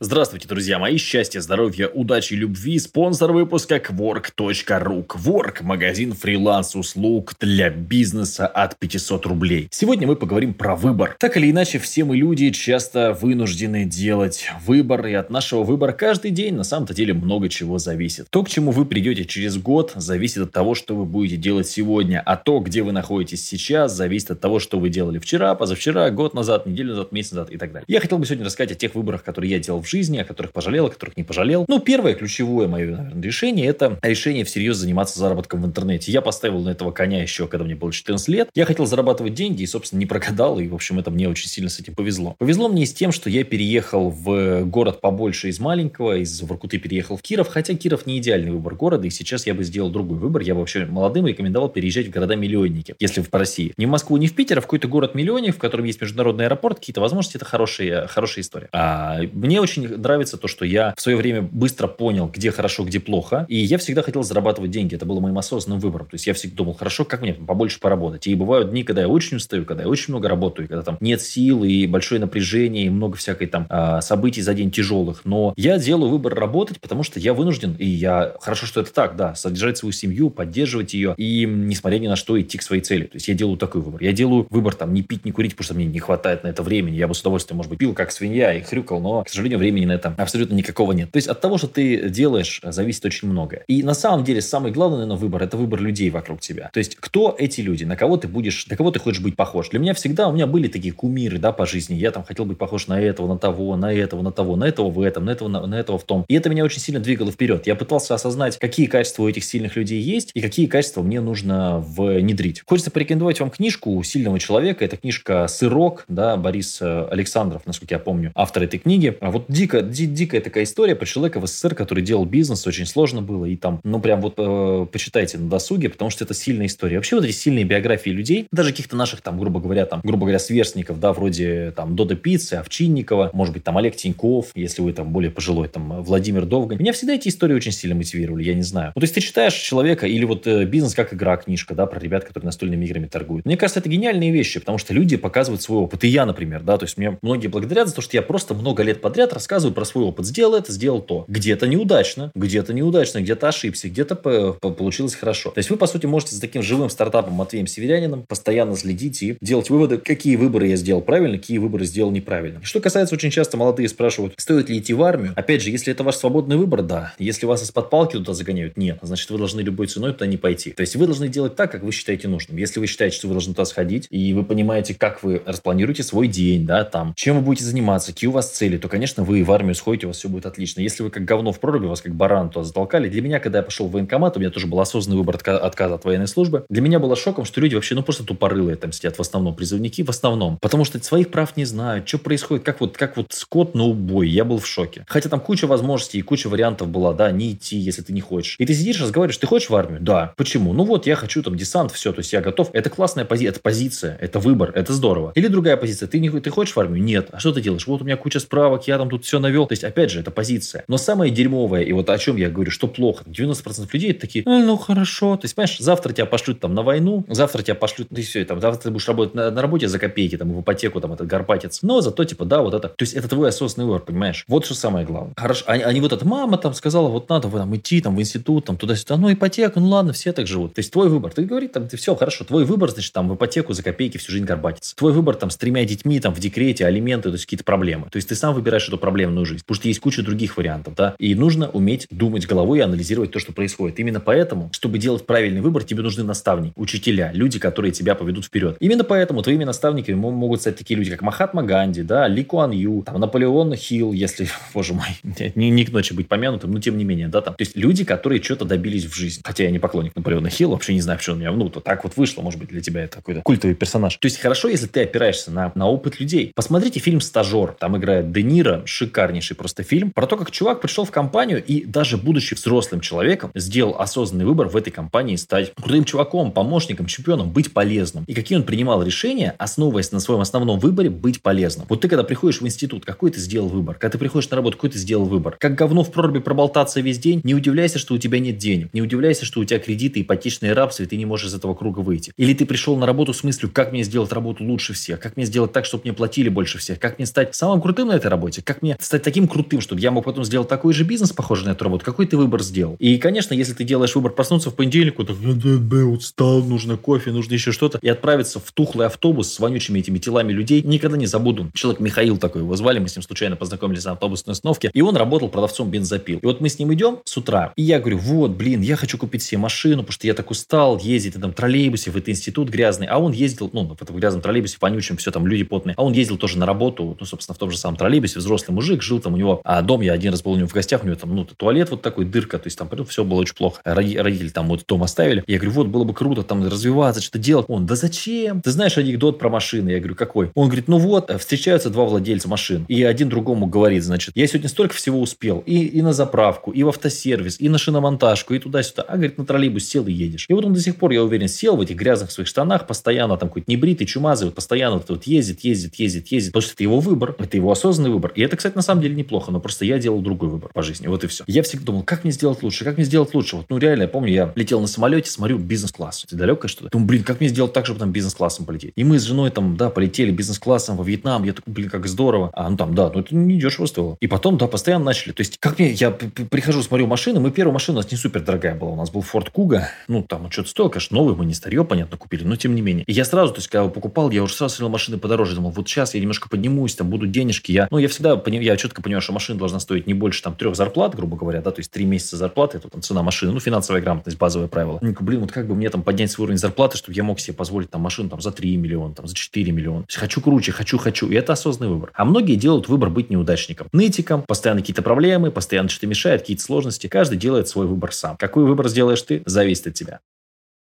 Здравствуйте, друзья мои! Счастья, здоровья, удачи, любви! Спонсор выпуска Quark.ru. Quark – магазин фриланс-услуг для бизнеса от 500 рублей. Сегодня мы поговорим про выбор. Так или иначе, все мы люди часто вынуждены делать выбор, и от нашего выбора каждый день на самом-то деле много чего зависит. То, к чему вы придете через год, зависит от того, что вы будете делать сегодня, а то, где вы находитесь сейчас, зависит от того, что вы делали вчера, позавчера, год назад, неделю назад, месяц назад и так далее. Я хотел бы сегодня рассказать о тех выборах, которые я делал в жизни, о которых пожалел, о которых не пожалел. Ну, первое ключевое мое, наверное, решение – это решение всерьез заниматься заработком в интернете. Я поставил на этого коня еще, когда мне было 14 лет. Я хотел зарабатывать деньги и, собственно, не прогадал, и, в общем, это мне очень сильно с этим повезло. Повезло мне с тем, что я переехал в город побольше из маленького, из Воркуты переехал в Киров, хотя Киров не идеальный выбор города, и сейчас я бы сделал другой выбор. Я бы вообще молодым рекомендовал переезжать в города-миллионники, если в России. Не в Москву, не в Питер, а в какой-то город-миллионник, в котором есть международный аэропорт, какие-то возможности, это хорошая, хорошая история. А мне очень нравится нравится то, что я в свое время быстро понял, где хорошо, где плохо. И я всегда хотел зарабатывать деньги. Это было моим осознанным выбором. То есть я всегда думал, хорошо, как мне побольше поработать. И бывают дни, когда я очень устаю, когда я очень много работаю, когда там нет сил и большое напряжение, и много всякой там а, событий за день тяжелых. Но я делаю выбор работать, потому что я вынужден, и я... Хорошо, что это так, да, содержать свою семью, поддерживать ее, и несмотря ни на что идти к своей цели. То есть я делаю такой выбор. Я делаю выбор там не пить, не курить, потому что мне не хватает на это времени. Я бы с удовольствием, может быть, пил как свинья и хрюкал, но, к сожалению, времени на это абсолютно никакого нет. То есть от того, что ты делаешь, зависит очень многое. И на самом деле самый главный, наверное, выбор – это выбор людей вокруг тебя. То есть кто эти люди, на кого ты будешь, на кого ты хочешь быть похож. Для меня всегда, у меня были такие кумиры, да, по жизни. Я там хотел быть похож на этого, на того, на этого, на того, на этого в этом, на этого, на, на этого в том. И это меня очень сильно двигало вперед. Я пытался осознать, какие качества у этих сильных людей есть и какие качества мне нужно внедрить. Хочется порекомендовать вам книжку сильного человека. Это книжка «Сырок», да, Борис э, Александров, насколько я помню, автор этой книги. А вот дико, ди, дикая такая история про человека в СССР, который делал бизнес, очень сложно было, и там, ну, прям вот э, почитайте на досуге, потому что это сильная история. Вообще вот эти сильные биографии людей, даже каких-то наших там, грубо говоря, там, грубо говоря, сверстников, да, вроде там Дода Пиццы, Овчинникова, может быть, там Олег Тиньков, если вы там более пожилой, там Владимир Довгань. Меня всегда эти истории очень сильно мотивировали, я не знаю. То есть ты читаешь человека, или вот э, бизнес как игра, книжка, да, про ребят, которые настольными играми торгуют. Мне кажется, это гениальные вещи, потому что люди показывают свой опыт. И я, например, да, то есть мне многие благодарят за то, что я просто много лет подряд рассказываю про свой опыт. Сделал это, сделал то. Где-то неудачно, где-то неудачно, где-то ошибся, где-то получилось хорошо. То есть вы, по сути, можете с таким живым стартапом Матвеем Северянином постоянно следить и делать выводы, какие выборы я сделал правильно, какие выборы сделал неправильно. Что касается, очень часто молодые спрашивают, стоит ли идти в армию. Опять же, если это ваш свободный выбор, да. Если вас из-под палки туда загоняют, нет. Значит, вы должны любой ценой туда не пойти. То есть вы должны делать так, как вы считаете нужным. Если вы считаете, что вы должны туда сходить, и вы понимаете, как вы распланируете свой день, да, там, чем вы будете заниматься, какие у вас цели, то, конечно, вы в армию сходите, у вас все будет отлично. Если вы как говно в проруби, вас как баран туда затолкали. Для меня, когда я пошел в военкомат, у меня тоже был осознанный выбор отказа от военной службы. Для меня было шоком, что люди вообще, ну, просто тупорылые там сидят в основном, призывники в основном. Потому что своих прав не знают, что происходит, как вот, как вот скот на убой. Я был в шоке. Хотя там куча возможностей и куча вариантов была, да, не идти, если ты не хочешь. И ты сидишь, разговариваешь, ты хочешь в армию? Да. Почему? Ну вот, я хочу там десант, все, то есть я готов. Это классная позиция, это позиция, это выбор, это здорово. Или другая позиция, ты, не, ты хочешь в армию? Нет. А что ты делаешь? Вот у меня куча справок, я там тут все навел. То есть, опять же, это позиция. Но самое дерьмовое, и вот о чем я говорю, что плохо. 90% людей такие, ну, ну хорошо. То есть, понимаешь, завтра тебя пошлют там на войну, завтра тебя пошлют, ну и все, там, завтра ты будешь работать на, на работе за копейки, там, в ипотеку, там, этот гарпатец. Но зато, типа, да, вот это. То есть, это твой осознанный выбор, понимаешь? Вот что самое главное. Хорошо, а, а не вот это, мама там сказала, вот надо вы там идти, там, в институт, там, туда-сюда, ну, ипотека, ну, ладно, все так живут. То есть, твой выбор. Ты говоришь, там, ты все, хорошо, твой выбор, значит, там, в ипотеку за копейки всю жизнь горбатиться. Твой выбор, там, с тремя детьми, там, в декрете, алименты, то есть, какие-то проблемы. То есть, ты сам выбираешь эту проблемную жизнь. Потому что есть куча других вариантов, да. И нужно уметь думать головой и анализировать то, что происходит. Именно поэтому, чтобы делать правильный выбор, тебе нужны наставники, учителя, люди, которые тебя поведут вперед. Именно поэтому твоими наставниками могут стать такие люди, как Махатма Ганди, да, Ли Куан Ю, там, Наполеон Хилл, если, боже мой, не, не к ночи быть помянутым, но тем не менее, да, там. То есть люди, которые что-то добились в жизни. Хотя я не поклонник Наполеона Хилла, вообще не знаю, почему у меня, ну, то так вот вышло, может быть, для тебя это какой-то культовый персонаж. То есть хорошо, если ты опираешься на, на опыт людей. Посмотрите фильм «Стажер», там играет Де Ниро, шикарнейший просто фильм, про то, как чувак пришел в компанию и даже будучи взрослым человеком, сделал осознанный выбор в этой компании стать крутым чуваком, помощником, чемпионом, быть полезным. И какие он принимал решения, основываясь на своем основном выборе, быть полезным. Вот ты, когда приходишь в институт, какой ты сделал выбор? Когда ты приходишь на работу, какой ты сделал выбор? Как говно в проруби проболтаться весь день? Не удивляйся, что у тебя нет денег. Не удивляйся, что у тебя кредиты, ипотечные рабства, и ты не можешь из этого круга выйти. Или ты пришел на работу с мыслью, как мне сделать работу лучше всех? Как мне сделать так, чтобы мне платили больше всех? Как мне стать самым крутым на этой работе? Как мне стать таким крутым, чтобы я мог потом сделать такой же бизнес, похожий на эту работу? Какой ты выбор сделал? И, конечно, если ты делаешь выбор проснуться в понедельник, вот, устал, нужно кофе, нужно еще что-то, и отправиться в тухлый автобус с вонючими этими телами людей, никогда не забуду. Человек Михаил такой его звали, мы с ним случайно познакомились на автобусной остановке, и он работал продавцом бензопил. И вот мы с ним идем с утра, и я говорю, вот, блин, я хочу купить себе машину, потому что я так устал ездить на этом троллейбусе в этот институт грязный, а он ездил, ну, в этом грязном троллейбусе, вонючем, все там люди потные, а он ездил тоже на работу, ну, собственно, в том же самом троллейбусе, взрослый мужик, жил там у него, а дом, я один раз был у него в гостях, у него там, ну, туалет вот такой, дырка, то есть там все было очень плохо. Родители там вот дом оставили. Я говорю, вот, было бы круто там развиваться, что-то делать. Он, да зачем? Ты знаешь анекдот про машины? Я говорю, какой? Он говорит, ну вот, встречаются два владельца машин, и один другому говорит, значит, я сегодня столько всего успел, и, и на заправку, и в автосервис, и на шиномонтажку, и туда-сюда. А, говорит, на троллейбус сел и едешь. И вот он до сих пор, я уверен, сел в этих грязных своих штанах, постоянно там какой-то небритый, чумазый, вот постоянно вот, вот ездит, ездит, ездит, ездит, потому что это его выбор, это его осознанный выбор. И это, кстати, на самом деле неплохо, но просто я делал другой выбор по жизни, вот и все. Я всегда думал, как мне сделать лучше, как мне сделать лучше. Вот, ну, реально, я помню, я летел на самолете, смотрю бизнес-класс. Это далекое что-то. Думаю, блин, как мне сделать так, чтобы там бизнес-классом полететь? И мы с женой там, да, полетели бизнес-классом во Вьетнам. Я такой, блин, как здорово. А, ну там, да, ну это не дешево стоило. И потом, да, постоянно начали. То есть, как мне, я прихожу, смотрю машины. Мы первая машина у нас не супер дорогая была. У нас был Ford Kuga. Ну, там что-то стоило, конечно, новый, мы не старье, понятно, купили, но тем не менее. И я сразу, то есть, когда его покупал, я уже сразу смотрел машины подороже. Думал, вот сейчас я немножко поднимусь, там будут денежки. Я, ну, я всегда, я четко понимаю, что машина должна стоить не больше там трех зарплат, грубо говоря, да, то есть три месяца зарплаты, это там цена машины, ну, финансовая грамотность, базовое правило. Ну, блин, вот как бы мне там поднять свой уровень зарплаты, чтобы я мог себе позволить там машину там за 3 миллиона, там за 4 миллиона. Хочу круче, хочу, хочу. И это осознанный выбор. А многие делают выбор быть неудачником. Нытиком, постоянно какие-то проблемы, постоянно что-то мешает, какие-то сложности. Каждый делает свой выбор сам. Какой выбор сделаешь ты, зависит от тебя.